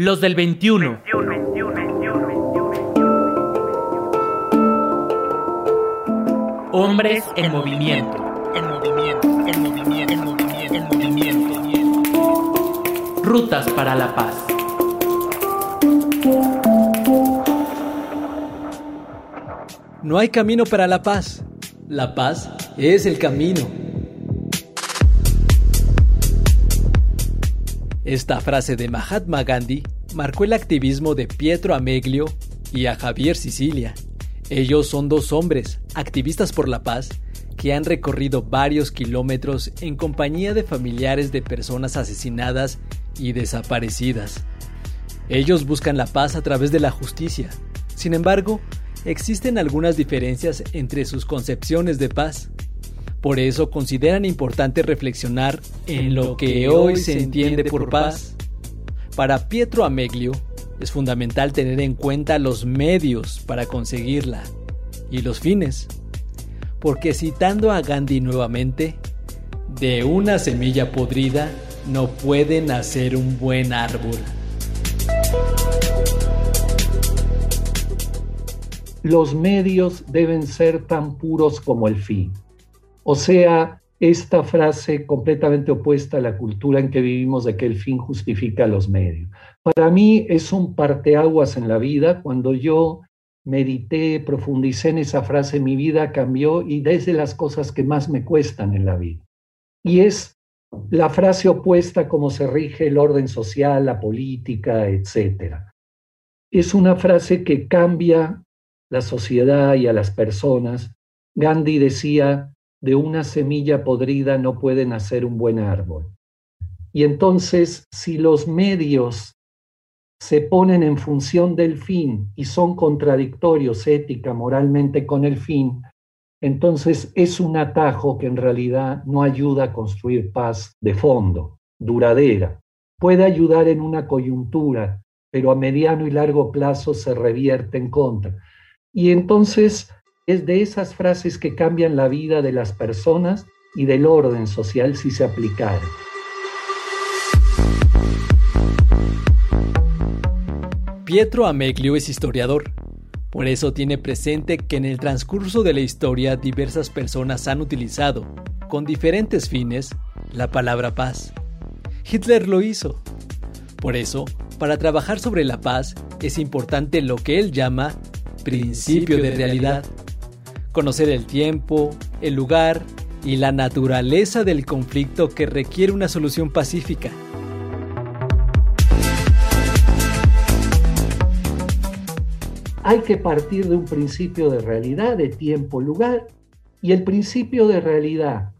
Los del 21. Hombres en movimiento. En movimiento, en movimiento, en movimiento, en movimiento. Rutas para la paz. No hay camino para la paz. La paz es el camino. Esta frase de Mahatma Gandhi marcó el activismo de Pietro Ameglio y a Javier Sicilia. Ellos son dos hombres, activistas por la paz, que han recorrido varios kilómetros en compañía de familiares de personas asesinadas y desaparecidas. Ellos buscan la paz a través de la justicia. Sin embargo, existen algunas diferencias entre sus concepciones de paz. Por eso consideran importante reflexionar en lo que hoy se entiende por paz. Para Pietro Ameglio, es fundamental tener en cuenta los medios para conseguirla y los fines. Porque citando a Gandhi nuevamente, de una semilla podrida no puede nacer un buen árbol. Los medios deben ser tan puros como el fin. O sea, esta frase completamente opuesta a la cultura en que vivimos de que el fin justifica los medios. Para mí es un parteaguas en la vida. Cuando yo medité, profundicé en esa frase, mi vida cambió y desde las cosas que más me cuestan en la vida. Y es la frase opuesta como se rige el orden social, la política, etc. Es una frase que cambia la sociedad y a las personas. Gandhi decía, de una semilla podrida no puede nacer un buen árbol. Y entonces, si los medios se ponen en función del fin y son contradictorios ética, moralmente con el fin, entonces es un atajo que en realidad no ayuda a construir paz de fondo, duradera. Puede ayudar en una coyuntura, pero a mediano y largo plazo se revierte en contra. Y entonces es de esas frases que cambian la vida de las personas y del orden social si se aplicaran. Pietro Ameglio es historiador. Por eso tiene presente que en el transcurso de la historia diversas personas han utilizado, con diferentes fines, la palabra paz. Hitler lo hizo. Por eso, para trabajar sobre la paz es importante lo que él llama principio de realidad conocer el tiempo, el lugar y la naturaleza del conflicto que requiere una solución pacífica. Hay que partir de un principio de realidad, de tiempo, lugar, y el principio de realidad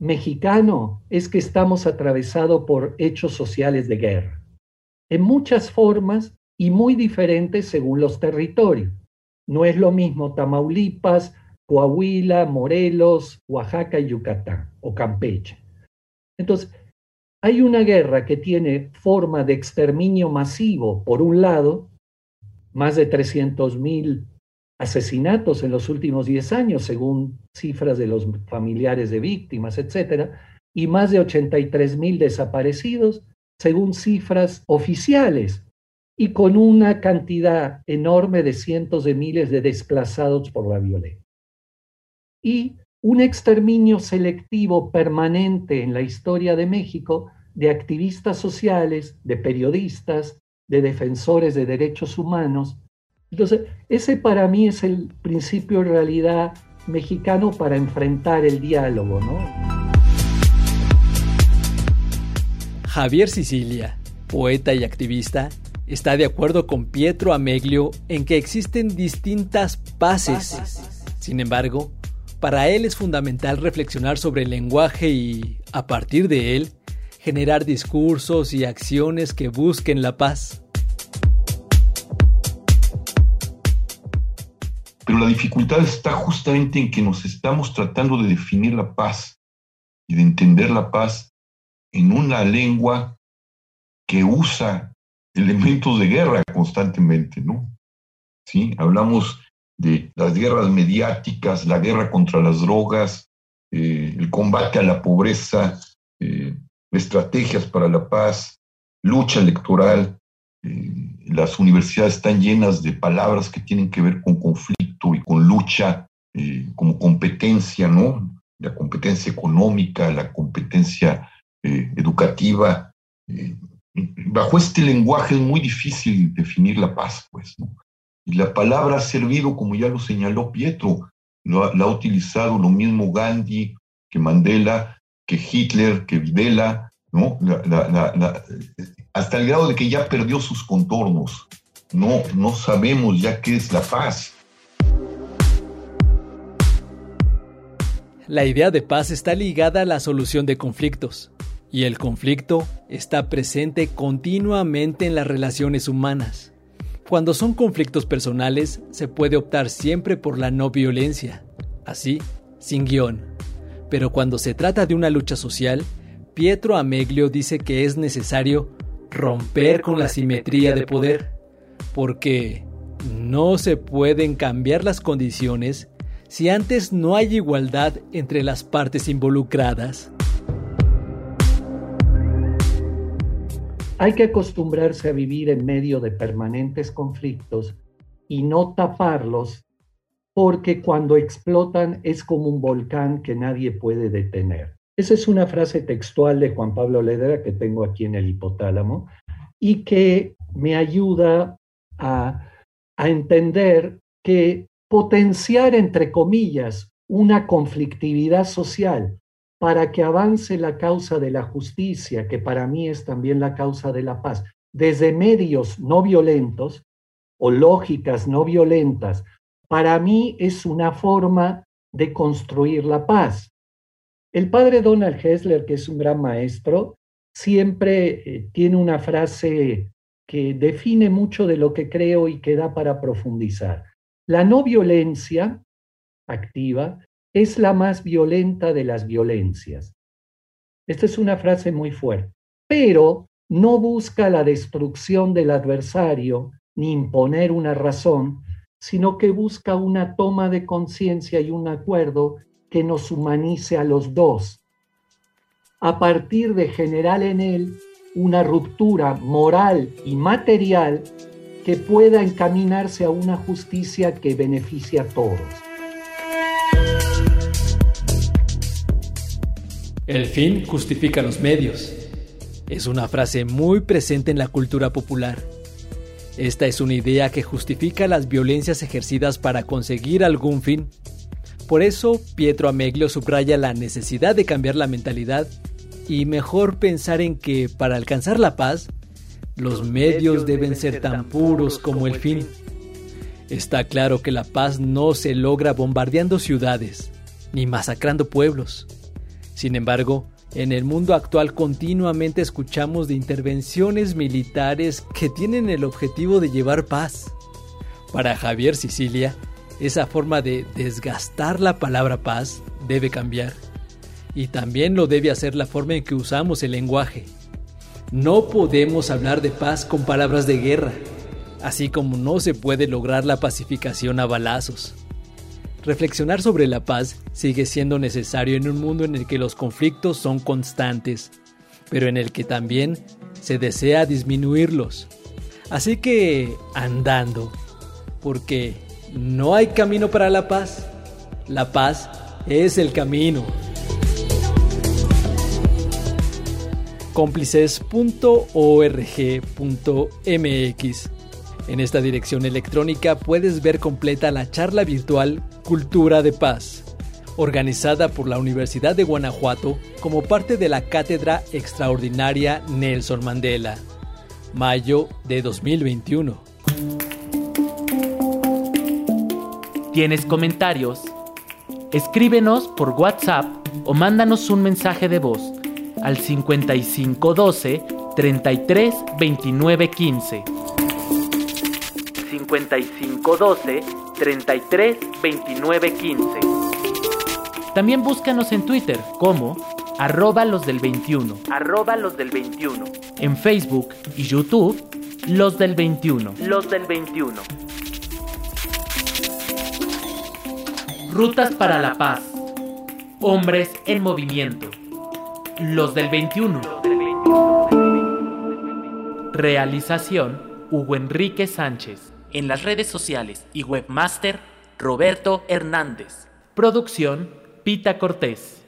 mexicano es que estamos atravesados por hechos sociales de guerra, en muchas formas y muy diferentes según los territorios. No es lo mismo Tamaulipas, Coahuila, Morelos, Oaxaca y Yucatán o Campeche. Entonces, hay una guerra que tiene forma de exterminio masivo, por un lado, más de 300 mil asesinatos en los últimos 10 años, según cifras de los familiares de víctimas, etcétera, y más de 83 mil desaparecidos, según cifras oficiales, y con una cantidad enorme de cientos de miles de desplazados por la violencia y un exterminio selectivo permanente en la historia de México de activistas sociales, de periodistas, de defensores de derechos humanos. Entonces, ese para mí es el principio en realidad mexicano para enfrentar el diálogo, ¿no? Javier Sicilia, poeta y activista, está de acuerdo con Pietro Ameglio en que existen distintas paces. Sin embargo, para él es fundamental reflexionar sobre el lenguaje y, a partir de él, generar discursos y acciones que busquen la paz. Pero la dificultad está justamente en que nos estamos tratando de definir la paz y de entender la paz en una lengua que usa elementos de guerra constantemente, ¿no? Sí, hablamos de las guerras mediáticas, la guerra contra las drogas, eh, el combate a la pobreza, eh, estrategias para la paz, lucha electoral. eh, las universidades están llenas de palabras que tienen que ver con conflicto y con lucha como competencia, ¿no? La competencia económica, la competencia educativa. Bajo este lenguaje es muy difícil definir la paz, pues. Y la palabra ha servido, como ya lo señaló Pietro, la ha utilizado lo mismo Gandhi que Mandela, que Hitler, que Videla, hasta el grado de que ya perdió sus contornos. No, no sabemos ya qué es la paz. La idea de paz está ligada a la solución de conflictos, y el conflicto está presente continuamente en las relaciones humanas. Cuando son conflictos personales, se puede optar siempre por la no violencia, así, sin guion. Pero cuando se trata de una lucha social, Pietro Ameglio dice que es necesario romper con la simetría de poder, porque no se pueden cambiar las condiciones si antes no hay igualdad entre las partes involucradas. Hay que acostumbrarse a vivir en medio de permanentes conflictos y no taparlos porque cuando explotan es como un volcán que nadie puede detener. Esa es una frase textual de Juan Pablo Ledera que tengo aquí en el hipotálamo y que me ayuda a, entender que potenciar, entre comillas, una conflictividad social para que avance la causa de la justicia, que para mí es también la causa de la paz, desde medios no violentos o lógicas no violentas para mí es una forma de construir la paz. El padre Donald Hessler, que es un gran maestro, siempre eh, tiene una frase que define mucho de lo que creo y que da para profundizar. La no violencia activa es la más violenta de las violencias. Esta es una frase muy fuerte, pero no busca la destrucción del adversario ni imponer una razón, sino que busca una toma de conciencia y un acuerdo que nos humanice a los dos, a partir de generar en él una ruptura moral y material que pueda encaminarse a una justicia que beneficie a todos. El fin justifica los medios. Es una frase muy presente en la cultura popular esta es una idea que justifica las violencias ejercidas para conseguir algún fin. Por eso, Pietro Ameglio subraya la necesidad de cambiar la mentalidad y mejor pensar en que para alcanzar la paz, los medios deben ser tan puros como el fin. Está claro que la paz no se logra bombardeando ciudades ni masacrando pueblos. Sin embargo, en el mundo actual continuamente escuchamos de intervenciones militares que tienen el objetivo de llevar paz. Para Javier Sicilia, esa forma de desgastar la palabra paz debe cambiar. Y también lo debe hacer la forma en que usamos el lenguaje. No podemos hablar de paz con palabras de guerra, así como no se puede lograr la pacificación a balazos. Reflexionar sobre la paz sigue siendo necesario en un mundo en el que los conflictos son constantes, pero en el que también se desea disminuirlos. Así que andando, porque no hay camino para la paz, la paz es el camino. cómplices.org.mx en esta dirección electrónica puedes ver completa la charla virtual Cultura de Paz, organizada por la Universidad de Guanajuato como parte de la Cátedra Extraordinaria Nelson Mandela, mayo de 2021. ¿Tienes comentarios? Escríbenos por WhatsApp o mándanos un mensaje de voz al 5512 33 29 15. 5512 33 29 15. También búscanos en Twitter como arroba los del 21. Arroba los del 21. En Facebook y YouTube, los del 21. Los del 21. Rutas para la paz. Hombres en movimiento. Los del 21. Realización Hugo Enrique Sánchez. En las redes sociales y webmaster, Roberto Hernández. Producción, Pita Cortés.